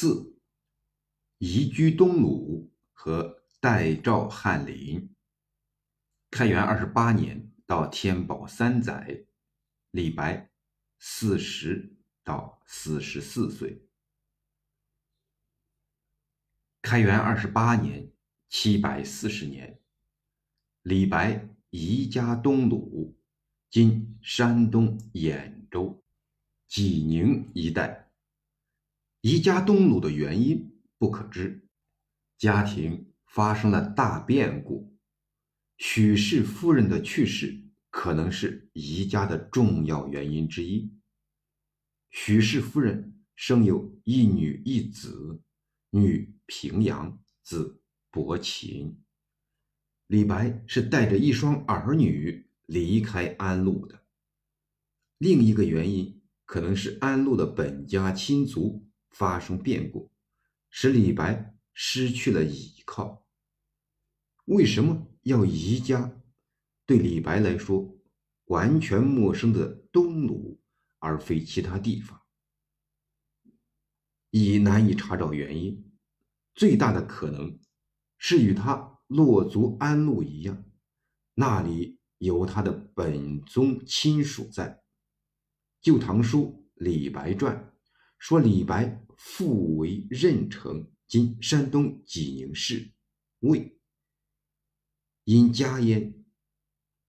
四移居东鲁和代诏翰林。开元二十八年到天宝三载，李白四十到四十四岁。开元二十八年（七百四十年），李白移家东鲁，今山东兖州、济宁一带。宜家东鲁的原因不可知，家庭发生了大变故。许氏夫人的去世可能是宜家的重要原因之一。许氏夫人生有一女一子，女平阳，子伯禽。李白是带着一双儿女离开安陆的。另一个原因可能是安陆的本家亲族发生变故，使李白失去了依靠。为什么？要移家，对李白来说完全陌生的东鲁，而非其他地方，已难以查找原因。最大的可能是与他落足安陆一样，那里有他的本宗亲属在。《旧唐书·李白传》说，李白父为任城（今山东济宁市）魏。因家焉，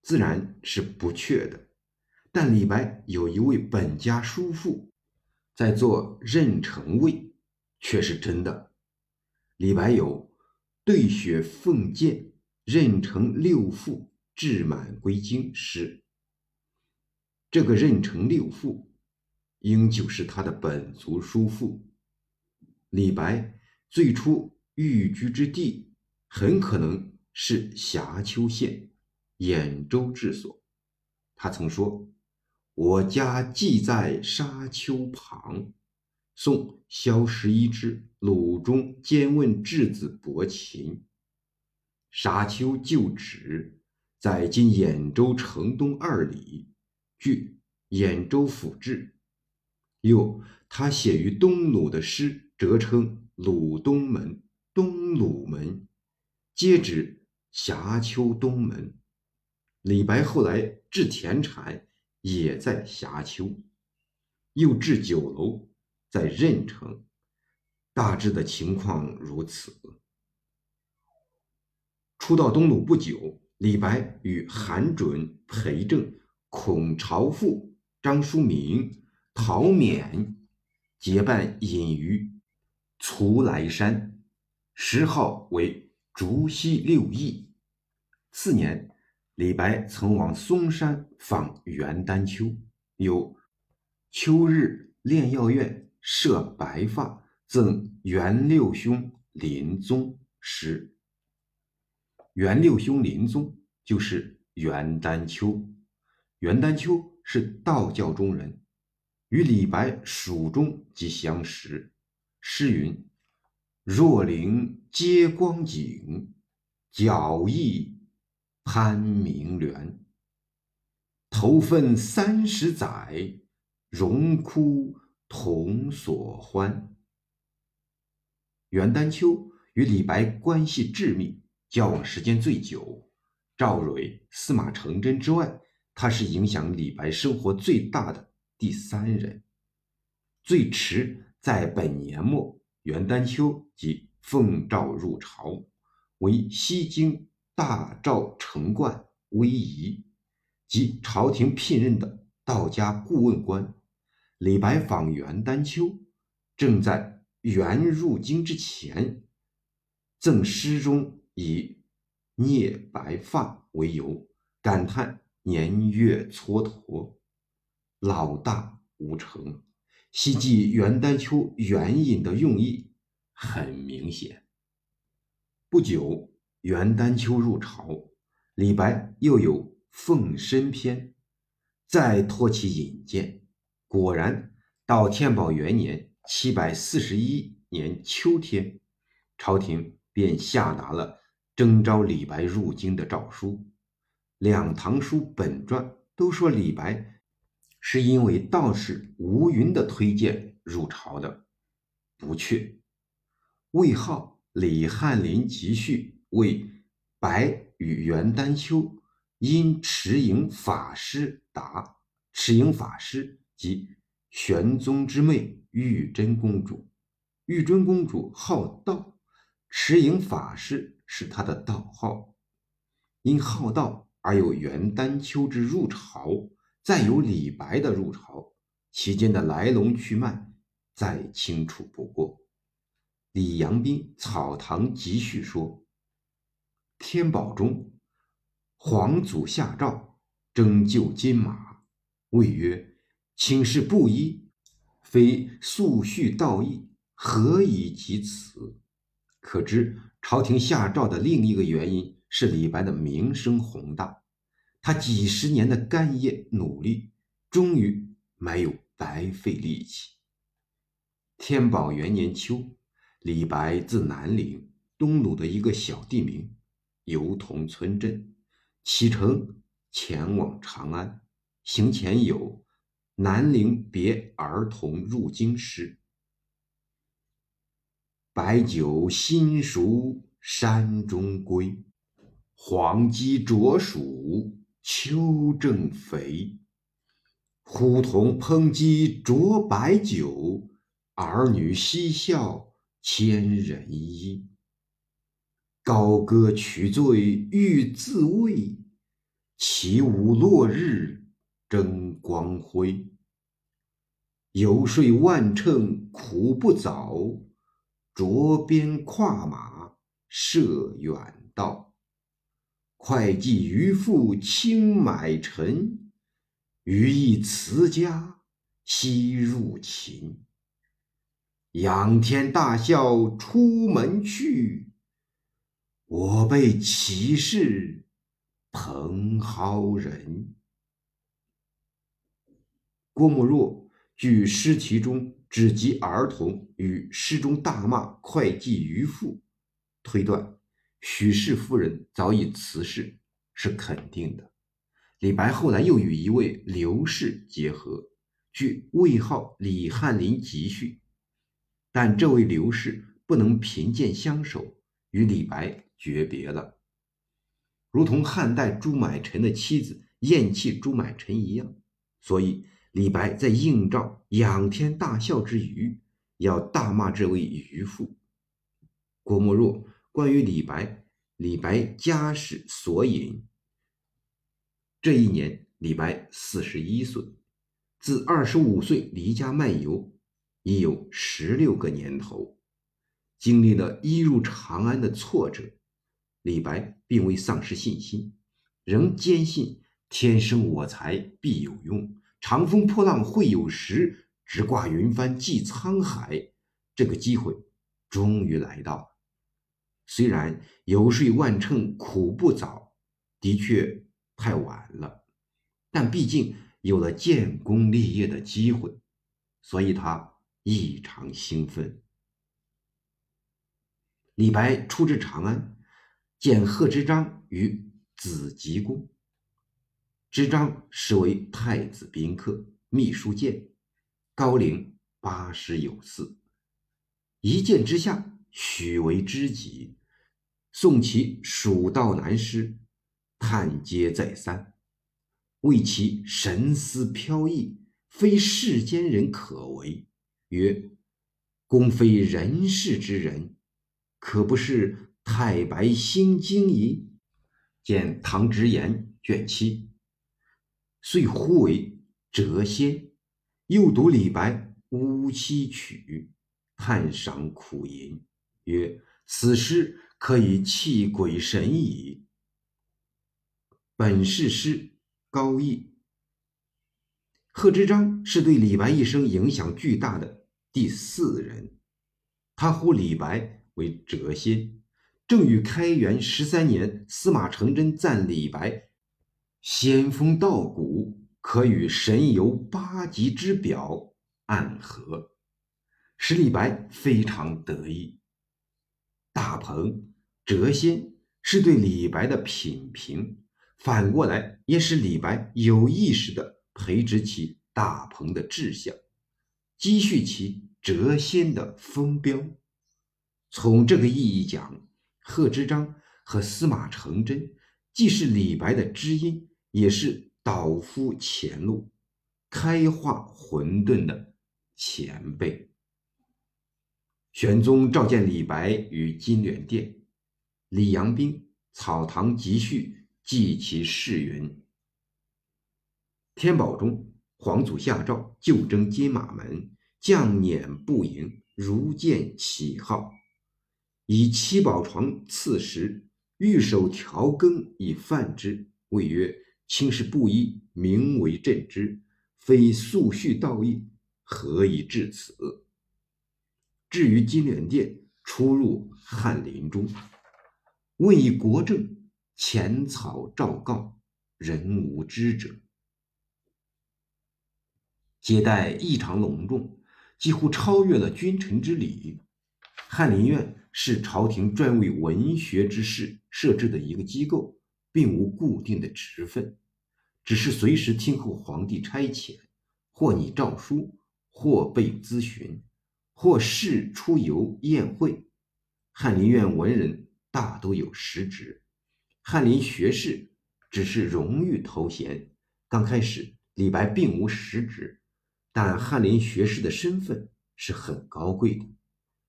自然是不确的。但李白有一位本家叔父，在做任城尉，却是真的。李白有“对雪奉剑，任城六父志满归京”诗。这个任城六父，应就是他的本族叔父。李白最初寓居之地，很可能。是峡丘县兖州治所。他曾说：“我家寄在沙丘旁。”宋萧十一之鲁中兼问质子伯禽。沙丘旧址在今兖州城东二里，据兖州府志。又他写于东鲁的诗，折称鲁东门、东鲁门，皆指。峡丘东门，李白后来置田产也在峡丘，又置酒楼在任城，大致的情况如此。初到东鲁不久，李白与韩准、裴政、孔朝父、张叔明、陶勉结伴隐于徂来山，谥号为。竹溪六义。次年，李白曾往嵩山访元丹丘，有“秋日炼药院设白发，赠元六兄临终”诗。元六兄临终就是元丹丘。元丹丘是道教中人，与李白蜀中即相识。诗云。若灵接光景，皎翼攀明峦。头分三十载，荣枯同所欢。元丹丘与李白关系致密，交往时间最久。赵蕊、司马承祯之外，他是影响李白生活最大的第三人。最迟在本年末。元丹丘即奉诏入朝，为西京大赵城冠威仪，即朝廷聘任的道家顾问官。李白访元丹丘，正在元入京之前，赠诗中以聂白发为由，感叹年月蹉跎，老大无成。希冀元丹丘援引的用意很明显。不久，元丹丘入朝，李白又有《奉身篇》，再托其引荐。果然，到天宝元年（七百四十一年）秋天，朝廷便下达了征召李白入京的诏书。两唐书本传都说李白。是因为道士吴云的推荐入朝的，不确。魏浩、李翰林集序为白与元丹丘因持影法师答，持影法师及玄宗之妹玉真公主。玉真公主好道，持影法师是她的道号。因好道而有元丹丘之入朝，再有李白的入朝，其间的来龙去脉再清楚不过。李阳冰《草堂集序》说：“天宝中，皇祖下诏征就金马，谓曰：‘请示布衣，非速序道义。’”何以及此？可知朝廷下诏的另一个原因是李白的名声宏大，他几十年的干业努力，终于没有白费力气。天宝元年秋，李白自南陵东鲁的一个小地名油桐村镇启程前往长安，行前有“南陵别儿童入京诗”。白酒新熟山中归，黄鸡啄黍秋正肥。呼童烹鸡酌白酒，儿女嬉笑千人衣。高歌取醉欲自慰，起舞落日争光辉。游说万乘苦不早。着鞭跨马涉远道，会稽渔父轻买臣，余亦辞家西入秦。仰天大笑出门去，我辈岂是蓬蒿人？郭沫若据诗题中。只及儿童与诗中大骂会稽渔父，推断许氏夫人早已辞世是肯定的。李白后来又与一位刘氏结合，据魏号李翰林集序，但这位刘氏不能贫贱相守，与李白诀别了，如同汉代朱买臣的妻子厌弃朱买臣一样，所以。李白在应召仰天大笑之余，要大骂这位渔夫。郭沫若关于李白，李白家世所引。这一年，李白四十一岁，自二十五岁离家漫游，已有十六个年头，经历了一入长安的挫折，李白并未丧失信心，仍坚信天生我材必有用。长风破浪会有时，直挂云帆济沧海。这个机会终于来到。虽然游说万乘苦不早，的确太晚了，但毕竟有了建功立业的机会，所以他异常兴奋。李白出至长安，见贺知章于紫极宫。知章实为太子宾客，秘书监，高龄八十有四。一见之下，许为知己，送其蜀道难诗，叹嗟再三，谓其神思飘逸，非世间人可为。曰：“公非人世之人，可不是太白星经矣。”见《唐直言》卷七。遂呼为谪仙，又读李白《乌栖曲》，叹赏苦吟，曰：“此诗可以泣鬼神矣。”本是诗高义。贺知章是对李白一生影响巨大的第四人，他呼李白为谪仙，正与开元十三年司马承祯赞李白。仙风道骨，可与神游八极之表暗合，使李白非常得意。大鹏谪仙是对李白的品评，反过来也使李白有意识地培植起大鹏的志向，积蓄其谪仙的风标。从这个意义讲，贺知章和司马承祯既是李白的知音，也是导夫前路、开化混沌的前辈。玄宗召见李白于金銮殿，李阳冰《草堂集序》记其事云：天宝中，皇祖下诏就征金马门，将辇步营，如见启号，以七宝床赐食，御手调羹以饭之。谓曰：“卿是布衣，名为朕之，非素序道义，何以至此？”至于金銮殿，出入翰林中，问以国政，前草诏告，人无知者。接待异常隆重，几乎超越了君臣之礼。翰林院是朝廷专为文学之士设置的一个机构，并无固定的职分，只是随时听候皇帝差遣，或拟诏书，或备咨询。或事出游宴会，翰林院文人大都有实职，翰林学士只是荣誉头衔。刚开始，李白并无实职，但翰林学士的身份是很高贵的，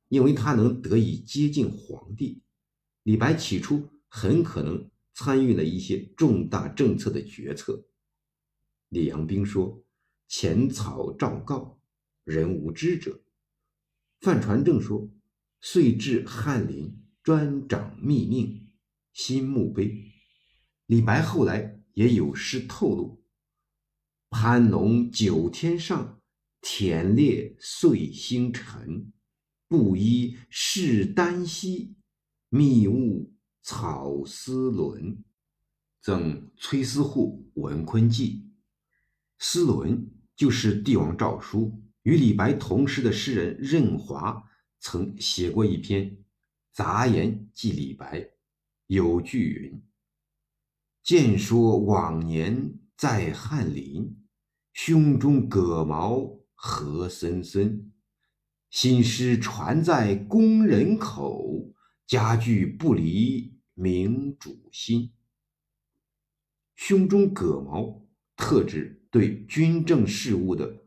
因为他能得以接近皇帝。李白起初很可能参与了一些重大政策的决策。李阳冰说：“前草诏告，人无知者。”范传正说：“遂至翰林，专掌密命，新墓碑。”李白后来也有诗透露：“攀龙九天上，田猎碎星辰。布衣饰丹溪，密雾草丝纶。”赠崔思户《文坤记》。丝纶就是帝王诏书。与李白同时的诗人任华曾写过一篇杂言记李白，有句云：“见说往年在翰林，胸中葛毛何森森。新诗传在宫人口，佳句不离明主心。”胸中葛毛特指对军政事务的。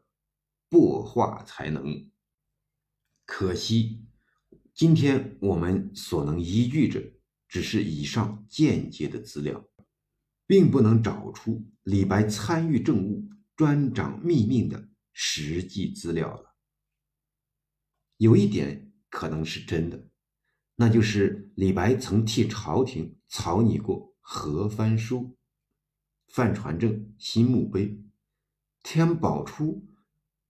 擘画才能。可惜，今天我们所能依据着只是以上间接的资料，并不能找出李白参与政务、专掌密的实际资料了。有一点可能是真的，那就是李白曾替朝廷草拟过《和番书》，范传正新墓碑，天宝初。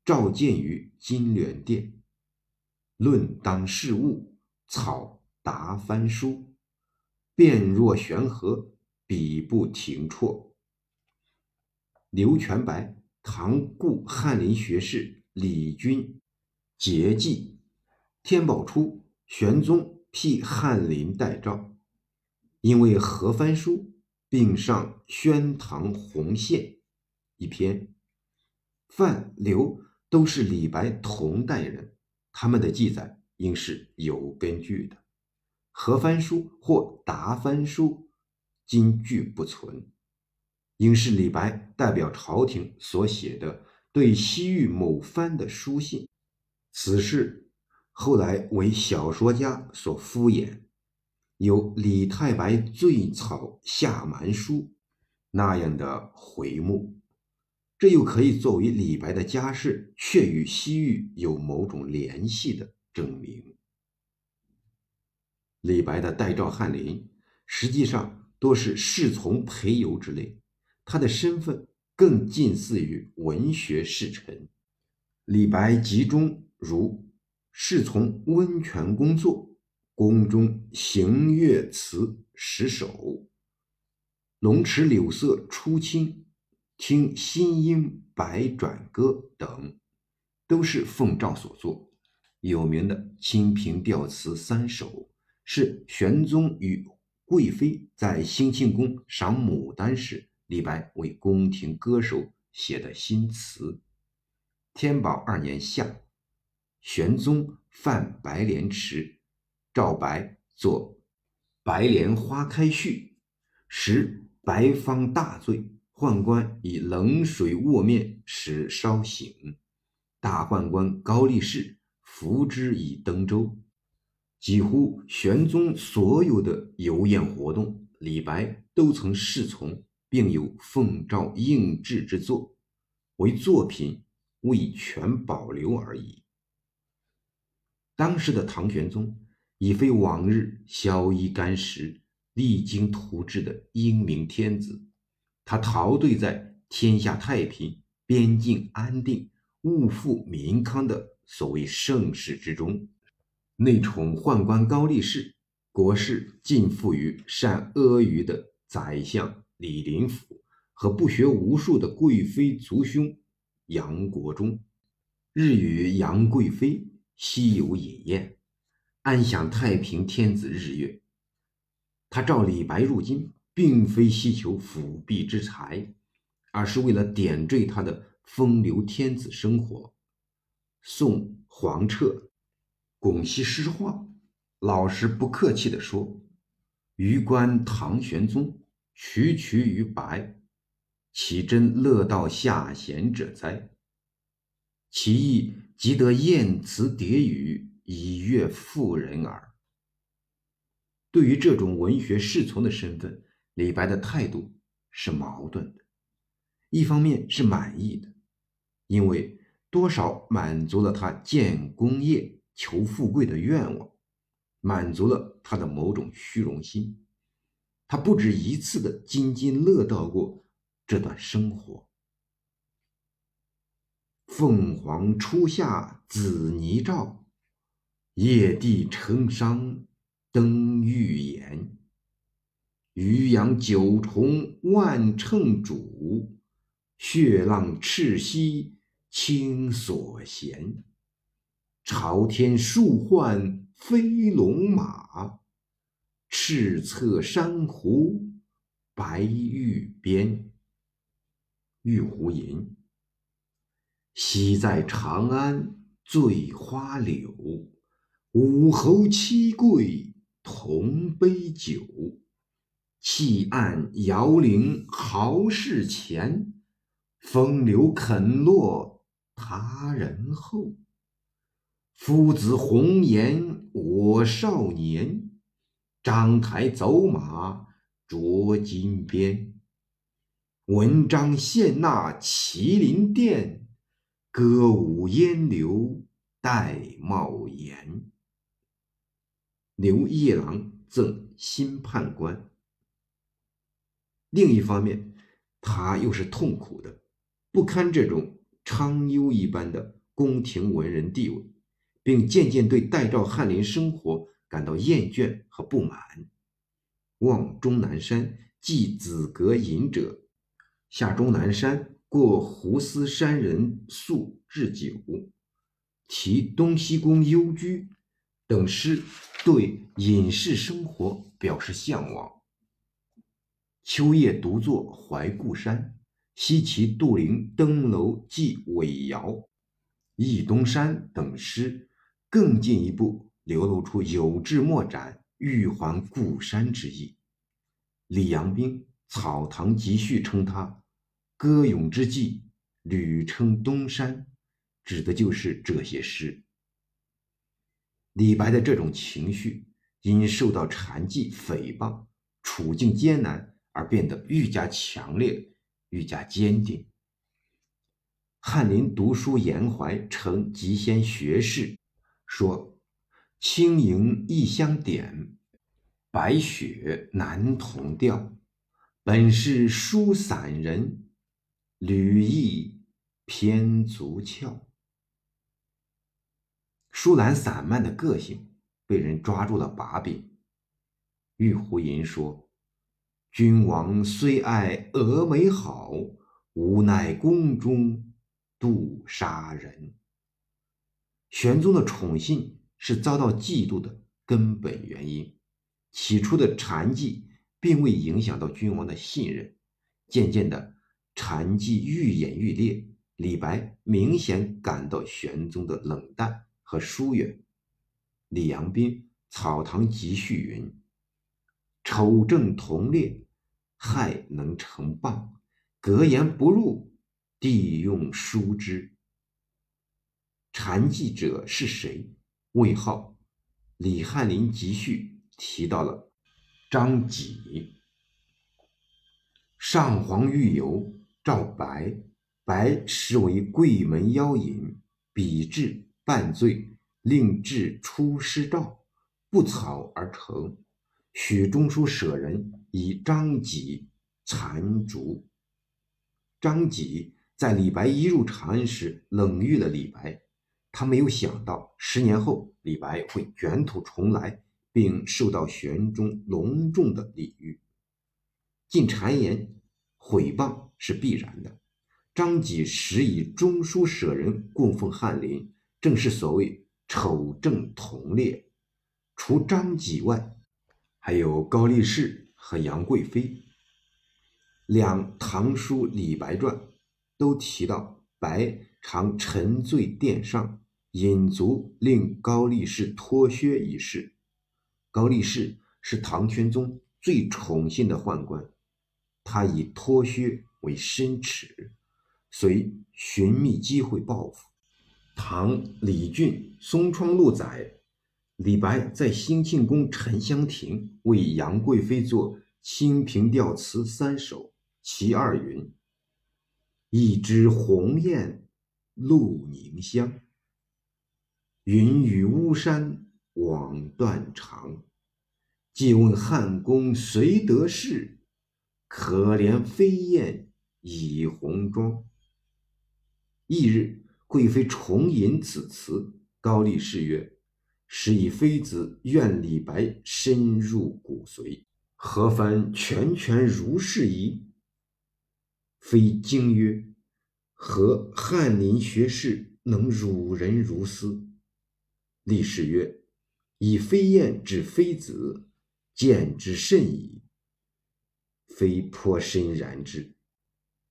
召见于金銮殿，论当事务，草答翻书，辩若悬河，笔不停辍。刘全白，唐故翰林学士李君节记，天宝初，玄宗辟翰林待诏，因为合番书，并上宣堂红线。一篇，范刘。都是李白同代人，他们的记载应是有根据的。和番书或答番书，今据不存，应是李白代表朝廷所写的对西域某藩的书信。此事后来为小说家所敷衍，有李太白醉草下蛮书那样的回目。这又可以作为李白的家世却与西域有某种联系的证明。李白的代诏翰林实际上多是侍从陪游之类，他的身份更近似于文学侍臣。李白集中如侍从温泉工作，宫中行乐词十首，龙池柳色初清。听新音百转歌等，都是奉诏所作。有名的《清平调词三首》是玄宗与贵妃在兴庆宫赏牡丹时，李白为宫廷歌手写的新词。天宝二年夏，玄宗犯白莲池，赵白作《白莲花开序》，时白方大醉，宦官以冷水卧面，使稍醒。大宦官高力士扶之以登舟。几乎玄宗所有的游宴活动，李白都曾侍从，并有奉诏应制之作，为作品未全保留而已。当时的唐玄宗已非往日宵衣干食、励精图治的英明天子，他陶醉在天下太平、边境安定、物富民康的所谓盛世之中。内宠宦官高力士，国事尽付于善阿谀的宰相李林甫和不学无术的贵妃族兄杨国忠，日与杨贵妃西游饮宴，安享太平天子日月。他召李白入京，并非希求辅弼之才，而是为了点缀他的风流天子生活。宋黄彻。巩熙诗话，老实不客气地说：“余观唐玄宗，区区于白，岂真乐道下贤者哉？其意即得艳词叠语，以悦妇人耳。”对于这种文学侍从的身份，李白的态度是矛盾的。一方面是满意的，因为多少满足了他建功业。求富贵的愿望，满足了他的某种虚荣心。他不止一次的津津乐道过这段生活。凤凰初夏紫泥照，夜帝成伤登玉岩。渔阳九重万乘渚，血浪赤溪清所嫌。朝天数换飞龙马，赤侧珊瑚白玉鞭。玉壶吟。昔在长安醉花柳，五侯七贵同杯酒。弃暗摇铃豪士前，风流肯落他人后。夫子红颜我少年，章台走马着金鞭。文章献纳麒麟殿，歌舞烟流戴帽檐。刘夜郎赠新判官。另一方面，他又是痛苦的，不堪这种昌优一般的宫廷文人地位。并渐渐对代赵翰林生活感到厌倦和不满。望终南山寄子阁隐者，下终南山过胡思山人宿置酒，题东西宫幽居等诗，对隐士生活表示向往。秋夜独坐怀故山，西岐杜陵登楼寄尾遥，忆东山等诗。更进一步流露出有志莫展、欲还故山之意。李阳冰《草堂集序》称他歌咏之际，屡称东山，指的就是这些诗。李白的这种情绪因受到禅寂诽谤，处境艰难而变得愈加强烈、愈加坚定。翰林读书言怀，成极仙学士。说：“轻盈异相点，白雪难同调。本是书散人，履意偏足翘。”舒兰散漫的个性被人抓住了把柄。玉壶吟说：“君王虽爱峨眉好，无奈宫中度杀人。”玄宗的宠信是遭到嫉妒的根本原因。起初的禅寂并未影响到君王的信任，渐渐的禅寂愈演愈烈。李白明显感到玄宗的冷淡和疏远。李阳冰《草堂集序》云：“丑正同列，害能成谤。格言不入，地用书之。”禅记者是谁？魏浩，《李翰林集序》提到了张己。上皇御游，召白，白实为贵门妖隐，比至半醉，令至出师诏，不草而成。许中书舍人以张己残烛。张籍在李白一入长安时冷遇了李白。他没有想到，十年后李白会卷土重来，并受到玄宗隆重的礼遇。进谗言、毁谤是必然的。张籍时以中书舍人供奉翰林，正是所谓丑正同列。除张籍外，还有高力士和杨贵妃。两《唐书·李白传》都提到白常沉醉殿上。引足令高力士脱靴一事。高力士是唐玄宗最宠信的宦官，他以脱靴为申耻，遂寻觅机会报复。唐李俊《松窗录》载，李白在兴庆宫沉香亭为杨贵妃作《清平调词》三首，其二云：“一枝红艳露凝香。”云雨巫山枉断肠，借问汉宫谁得势？可怜飞燕倚红妆。翌日，贵妃重吟此词，高力士曰：“是以妃子愿李白深入骨髓，何番拳拳如是矣？非惊曰：“何翰林学士能辱人如斯？”立士曰：“以飞燕指妃子，见之甚矣。”非颇深然之。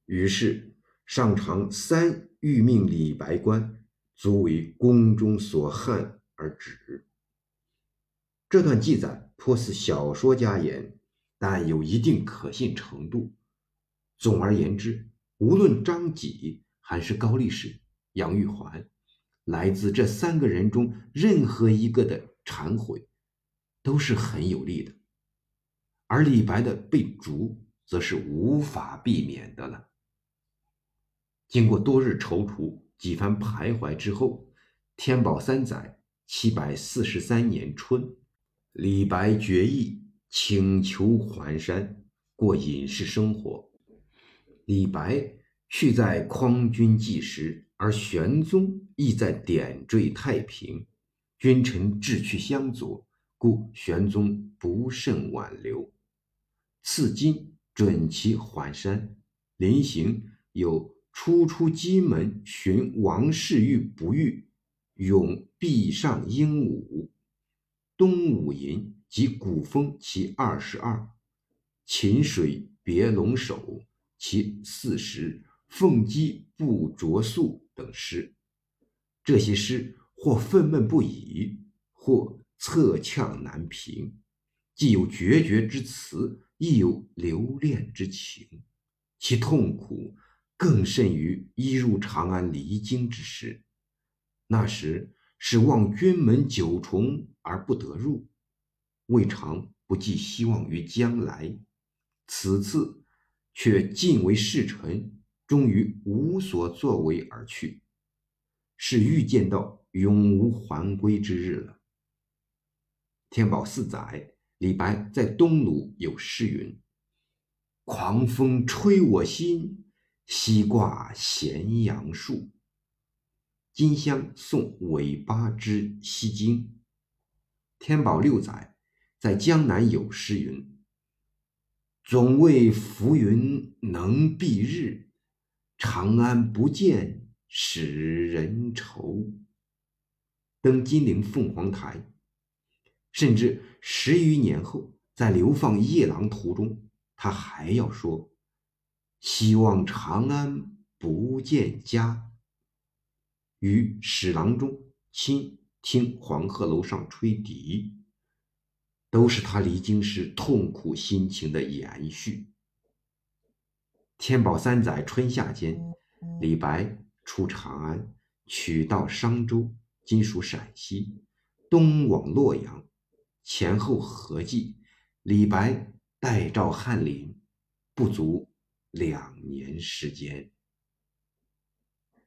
于是上长三欲命李白官，足为宫中所憾而止。这段记载颇似小说家言，但有一定可信程度。总而言之，无论张己还是高力士、杨玉环。来自这三个人中任何一个的忏悔，都是很有利的，而李白的被逐，则是无法避免的了。经过多日踌躇、几番徘徊之后，天宝三载（七百四十三年春），李白决意请求还山，过隐士生活。李白去在匡君祭时。而玄宗亦在点缀太平，君臣志趣相左，故玄宗不甚挽留。赐金准其还山，临行有初出金门寻王侍御不遇，咏壁上鹦鹉，东五吟及古风其二十二，秦水别龙首其四十，凤鸡不着素。等诗，这些诗或愤懑不已，或侧呛难平，既有决绝之词，亦有留恋之情。其痛苦更甚于一入长安离京之时。那时是望君门九重而不得入，未尝不寄希望于将来。此次却尽为侍臣。终于无所作为而去，是预见到永无还归之日了。天宝四载，李白在东鲁有诗云：“狂风吹我心，西挂咸阳树。”金乡送尾巴之西京。天宝六载，在江南有诗云：“总为浮云能蔽日。”长安不见使人愁。登金陵凤凰台，甚至十余年后，在流放夜郎途中，他还要说：“希望长安不见家。”于史郎中亲听黄鹤楼上吹笛，都是他离京时痛苦心情的延续。天宝三载春夏间，李白出长安，取道商州（今属陕西），东往洛阳，前后合计，李白待诏翰林不足两年时间。